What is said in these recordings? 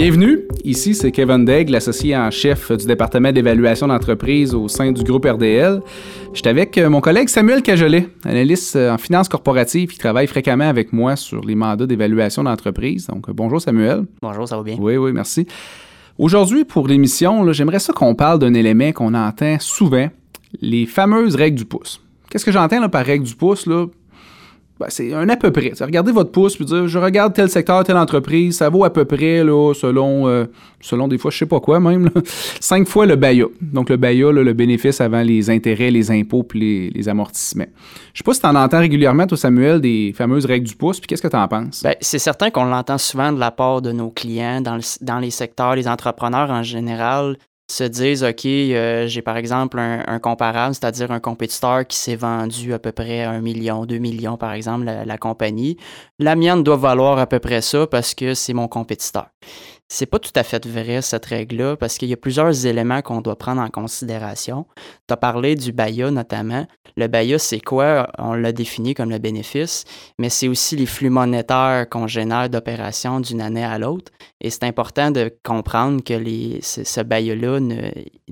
Bienvenue, ici c'est Kevin Degg, l'associé en chef du département d'évaluation d'entreprise au sein du groupe RDL. Je suis avec euh, mon collègue Samuel Cajolet, analyste euh, en finance corporative qui travaille fréquemment avec moi sur les mandats d'évaluation d'entreprise. Donc euh, bonjour Samuel. Bonjour, ça va bien? Oui, oui, merci. Aujourd'hui, pour l'émission, j'aimerais ça qu'on parle d'un élément qu'on entend souvent, les fameuses règles du pouce. Qu'est-ce que j'entends par règle du pouce? Là? Ben, c'est un à peu près. Regardez votre pouce puis dire je regarde tel secteur, telle entreprise, ça vaut à peu près là, selon euh, selon des fois je sais pas quoi même cinq fois le BAYA. Donc le BAYA, le bénéfice avant les intérêts, les impôts puis les, amortissements. Je sais pas si tu en entends régulièrement toi Samuel des fameuses règles du pouce puis qu'est-ce que tu en penses? Ben, c'est certain qu'on l'entend souvent de la part de nos clients dans, dans les secteurs, les entrepreneurs en général se disent, OK, euh, j'ai par exemple un, comparable, c'est-à-dire un compétiteur qui s'est vendu à peu près un million, deux millions, par exemple, la compagnie. La mienne doit valoir à peu près ça parce que c'est mon compétiteur. C'est pas tout à fait vrai, cette règle-là, parce qu'il y a plusieurs éléments qu'on doit prendre en considération. Tu as parlé du BAYA notamment. Le BAYA, c'est quoi? On l'a défini comme le bénéfice, mais c'est aussi les flux monétaires qu'on génère d'opérations d'une année à l'autre. Et c'est important de comprendre que ce, BAYA-là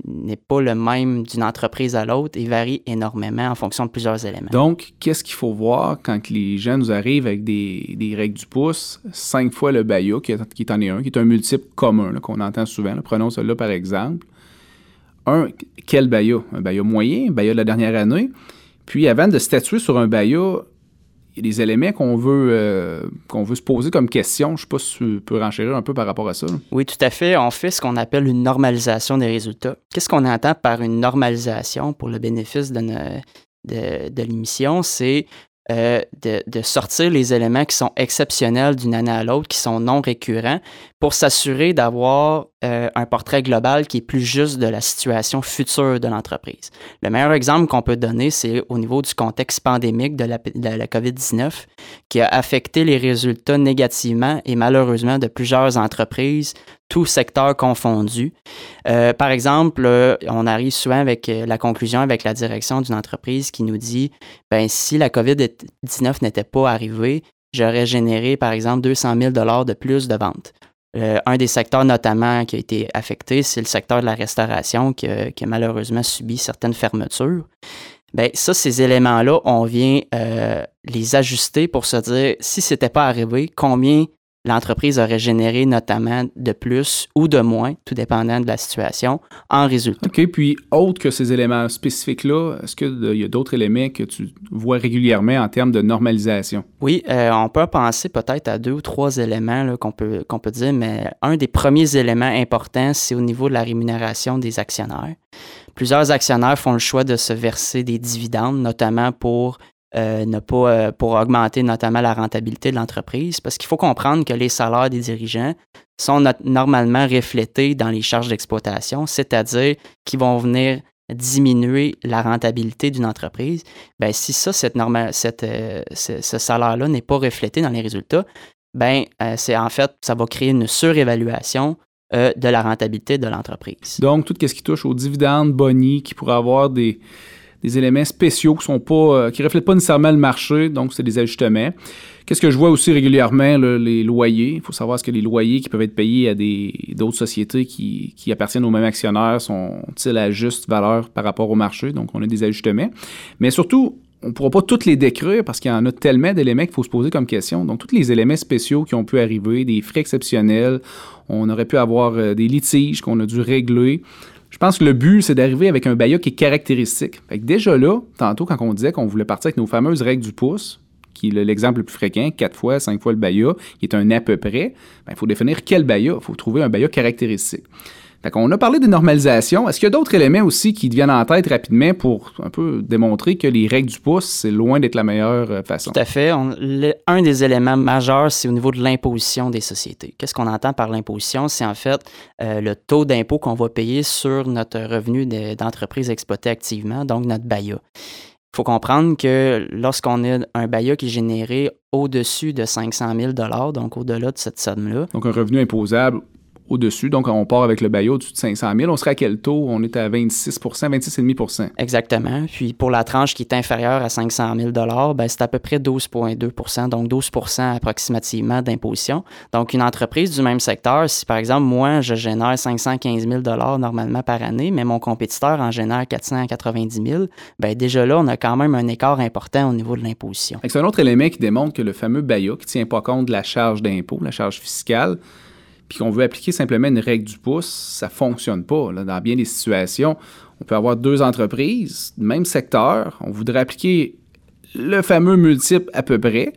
n'est pas le même d'une entreprise à l'autre et varie énormément en fonction de plusieurs éléments. Donc, qu'est-ce qu'il faut voir quand les gens nous arrivent avec des, des règles du pouce? Cinq fois le BAYA, qui, qui est en est un, qui est un multi type commun qu'on entend souvent. Prenons celui-là par exemple. Un, quel BAYA? Un BAYA moyen, un BAYA de la dernière année. Puis avant de statuer sur un BAYA, il y a des éléments qu'on veut, euh, qu'on veut se poser comme question. Je ne sais pas si tu peux renchérir un peu par rapport à ça. Oui, tout à fait. On fait ce qu'on appelle une normalisation des résultats. Qu'est-ce qu'on entend par une normalisation pour le bénéfice de, de, de l'émission? C'est euh, de, de, sortir les éléments qui sont exceptionnels d'une année à l'autre, qui sont non récurrents, pour s'assurer d'avoir euh, un portrait global qui est plus juste de la situation future de l'entreprise. Le meilleur exemple qu'on peut donner, c'est au niveau du contexte pandémique de la, de la COVID-19, qui a affecté les résultats négativement et malheureusement de plusieurs entreprises, tous secteurs confondus. Euh, par exemple, on arrive souvent avec euh, la conclusion avec la direction d'une entreprise qui nous dit, ben si la COVID-19 n'était pas arrivée, j'aurais généré, par exemple, 200 000 de plus de ventes. Euh, un des secteurs notamment qui a été affecté, c'est le secteur de la restauration qui, a malheureusement subi certaines fermetures. Bien, ça, ces éléments-là, on vient les ajuster pour se dire, si ce n'était pas arrivé, combien l'entreprise aurait généré notamment de plus ou de moins, tout dépendant de la situation, en résultat. OK, puis autre que ces éléments spécifiques-là, est-ce qu'il y a d'autres éléments que tu vois régulièrement en termes de normalisation? Oui, euh, on peut penser peut-être à deux ou trois éléments qu'on peut, qu'on peut dire, mais un des premiers éléments importants, c'est au niveau de la rémunération des actionnaires. Plusieurs actionnaires font le choix de se verser des dividendes, notamment pour euh, ne pas euh, pour augmenter notamment la rentabilité de l'entreprise, parce qu'il faut comprendre que les salaires des dirigeants sont normalement reflétés dans les charges d'exploitation, c'est-à-dire qu'ils vont venir diminuer la rentabilité d'une entreprise. Ben, si ça, cette cette, euh, ce, salaire-là n'est pas reflété dans les résultats, ben, c'est en fait, ça va créer une surévaluation de la rentabilité de l'entreprise. Donc, tout ce qui touche aux dividendes, bonnies, qui pourraient avoir des, des éléments spéciaux qui sont euh, reflètent pas nécessairement le marché, donc c'est des ajustements. Qu'est-ce que je vois aussi régulièrement, les loyers? Il faut savoir ce que les loyers qui peuvent être payés à d'autres sociétés qui, qui, appartiennent aux mêmes actionnaires sont-ils à juste valeur par rapport au marché? Donc, on a des ajustements. Mais surtout, on ne pourra pas toutes les décrire parce qu'il y en a tellement d'éléments qu'il faut se poser comme question. Donc, tous les éléments spéciaux qui ont pu arriver, des frais exceptionnels, on aurait pu avoir euh, des litiges qu'on a dû régler. Je pense que le but, c'est d'arriver avec un BAYA qui est caractéristique. déjà là, tantôt, quand on disait qu'on voulait partir avec nos fameuses règles du pouce, qui est l'exemple le plus fréquent, quatre fois, cinq fois le BAYA, qui est un à peu près, ben, il faut définir quel BAYA. Il faut trouver un BAYA caractéristique. On a parlé de normalisation. Est-ce qu'il y a d'autres éléments aussi qui deviennent en tête rapidement pour un peu démontrer que les règles du pouce, c'est loin d'être la meilleure euh, façon? Tout à fait. un des éléments majeurs, c'est au niveau de l'imposition des sociétés. Qu'est-ce qu'on entend par l'imposition? C'est en fait euh, le taux d'impôt qu'on va payer sur notre revenu d'entreprise exploitée activement, donc notre BAYA. Il faut comprendre que lorsqu'on a un BAYA qui est généré au-dessus de 500 000 donc au-delà de cette somme-là. Donc un revenu imposable au-dessus. Donc, on part avec le baillot au-dessus de 500 000. On serait à quel taux? On est à 26% 26,5% Exactement. Puis pour la tranche qui est inférieure à 500 000 ben, c'est à peu près 12,2% donc 12% approximativement d'imposition. Donc, une entreprise du même secteur, si par exemple, moi, je génère 515 000 normalement par année, mais mon compétiteur en génère 490 000, ben, déjà là, on a quand même un écart important au niveau de l'imposition. C'est un autre élément qui démontre que le fameux BAYA, qui ne tient pas compte de la charge d'impôt, la charge fiscale, puis qu'on veut appliquer simplement une règle du pouce, ça ne fonctionne pas. Dans bien des situations, on peut avoir deux entreprises, même secteur, on voudrait appliquer le fameux multiple à peu près,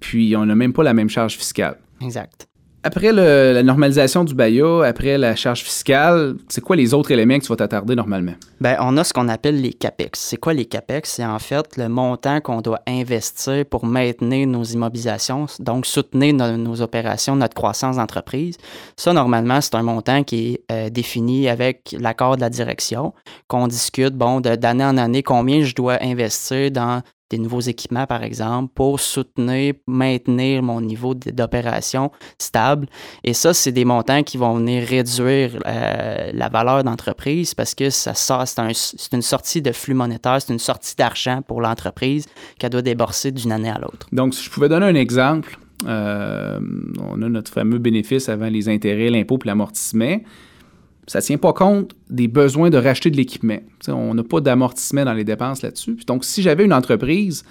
puis on n'a même pas la même charge fiscale. Exact. Après la normalisation du BAYA, après la charge fiscale, c'est quoi les autres éléments que tu vas t'attarder normalement? Bien, on a ce qu'on appelle les CAPEX. C'est quoi les CAPEX? C'est en fait le montant qu'on doit investir pour maintenir nos immobilisations, donc soutenir nos opérations, notre croissance d'entreprise. Ça, normalement, c'est un montant qui est euh, défini avec l'accord de la direction, qu'on discute, bon, d'année en année, combien je dois investir dans des nouveaux équipements, par exemple, pour soutenir, maintenir mon niveau d'opération stable. Et ça, c'est des montants qui vont venir réduire euh, la valeur d'entreprise parce que ça sort, c'est une sortie de flux monétaire, c'est une sortie d'argent pour l'entreprise qu'elle doit débourser d'une année à l'autre. Donc, si je pouvais donner un exemple, euh, on a notre fameux bénéfice avant les intérêts, l'impôt et l'amortissement ça ne tient pas compte des besoins de racheter de l'équipement. on n'a pas d'amortissement dans les dépenses là-dessus. Donc, si j'avais une entreprise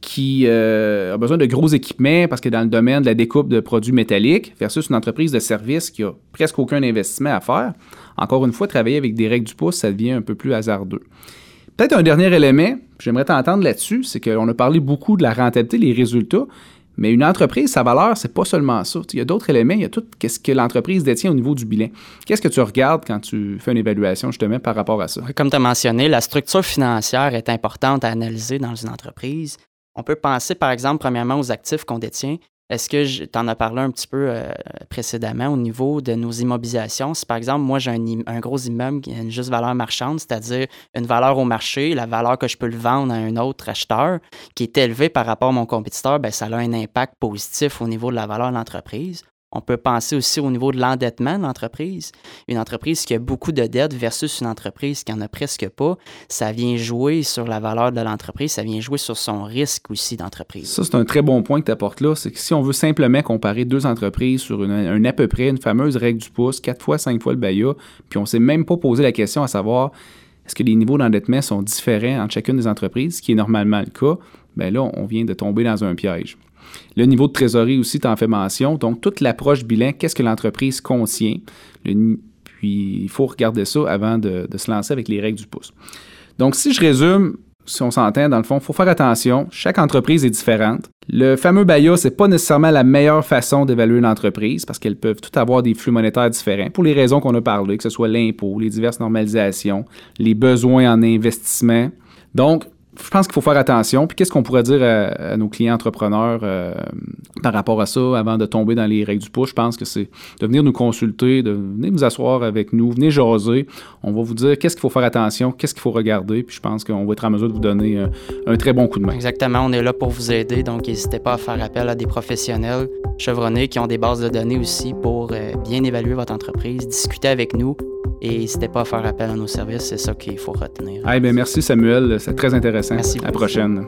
qui euh, a besoin de gros équipements parce que dans le domaine de la découpe de produits métalliques versus une entreprise de service qui a presque aucun investissement à faire, encore une fois, travailler avec des règles du pouce, ça devient un peu plus hasardeux. Peut-être un dernier élément, j'aimerais t'entendre là-dessus, c'est qu'on a parlé beaucoup de la rentabilité, les résultats, mais une entreprise, sa valeur, c'est pas seulement ça. Il y a d'autres éléments, il y a tout ce que l'entreprise détient au niveau du bilan. Qu'est-ce que tu regardes quand tu fais une évaluation justement par rapport à ça? Comme tu as mentionné, la structure financière est importante à analyser dans une entreprise. On peut penser par exemple premièrement aux actifs qu'on détient. Est-ce que tu en as parlé un petit peu euh, précédemment au niveau de nos immobilisations? Si par exemple, moi j'ai un, gros immeuble qui a une juste valeur marchande, c'est-à-dire une valeur au marché, la valeur que je peux le vendre à un autre acheteur qui est élevée par rapport à mon compétiteur, bien, ça a un impact positif au niveau de la valeur de l'entreprise. On peut penser aussi au niveau de l'endettement de l'entreprise. Une entreprise qui a beaucoup de dettes versus une entreprise qui en a presque pas, ça vient jouer sur la valeur de l'entreprise, ça vient jouer sur son risque aussi d'entreprise. Ça, c'est un très bon point que tu apportes là. C'est que si on veut simplement comparer deux entreprises sur une, un à peu près, une fameuse règle du pouce, quatre fois, cinq fois le BAYA, puis on ne s'est même pas posé la question à savoir est-ce que les niveaux d'endettement sont différents entre chacune des entreprises, ce qui est normalement le cas, bien là, on vient de tomber dans un piège. Le niveau de trésorerie aussi, tu en fais mention. Donc, toute l'approche bilan, qu'est-ce que l'entreprise contient? puis, il faut regarder ça avant de, se lancer avec les règles du pouce. Donc, si je résume, si on s'entend, dans le fond, il faut faire attention. Chaque entreprise est différente. Le fameux BAYA, ce n'est pas nécessairement la meilleure façon d'évaluer une entreprise parce qu'elles peuvent toutes avoir des flux monétaires différents pour les raisons qu'on a parlé, que ce soit l'impôt, les diverses normalisations, les besoins en investissement. Donc, je pense qu'il faut faire attention. Puis qu'est-ce qu'on pourrait dire à, nos clients entrepreneurs euh, par rapport à ça avant de tomber dans les règles du pouce? Je pense que c'est de venir nous consulter, de venir nous asseoir avec nous, venir jaser. On va vous dire qu'est-ce qu'il faut faire attention, qu'est-ce qu'il faut regarder. Puis je pense qu'on va être en mesure de vous donner un, très bon coup de main. Exactement. On est là pour vous aider. Donc n'hésitez pas à faire appel à des professionnels chevronnés qui ont des bases de données aussi pour euh, bien évaluer votre entreprise, discuter avec nous. Et n'hésitez pas à faire appel à nos services, c'est ça qu'il faut retenir. Ah, bien, merci Samuel, c'est très intéressant. Merci. À la prochaine.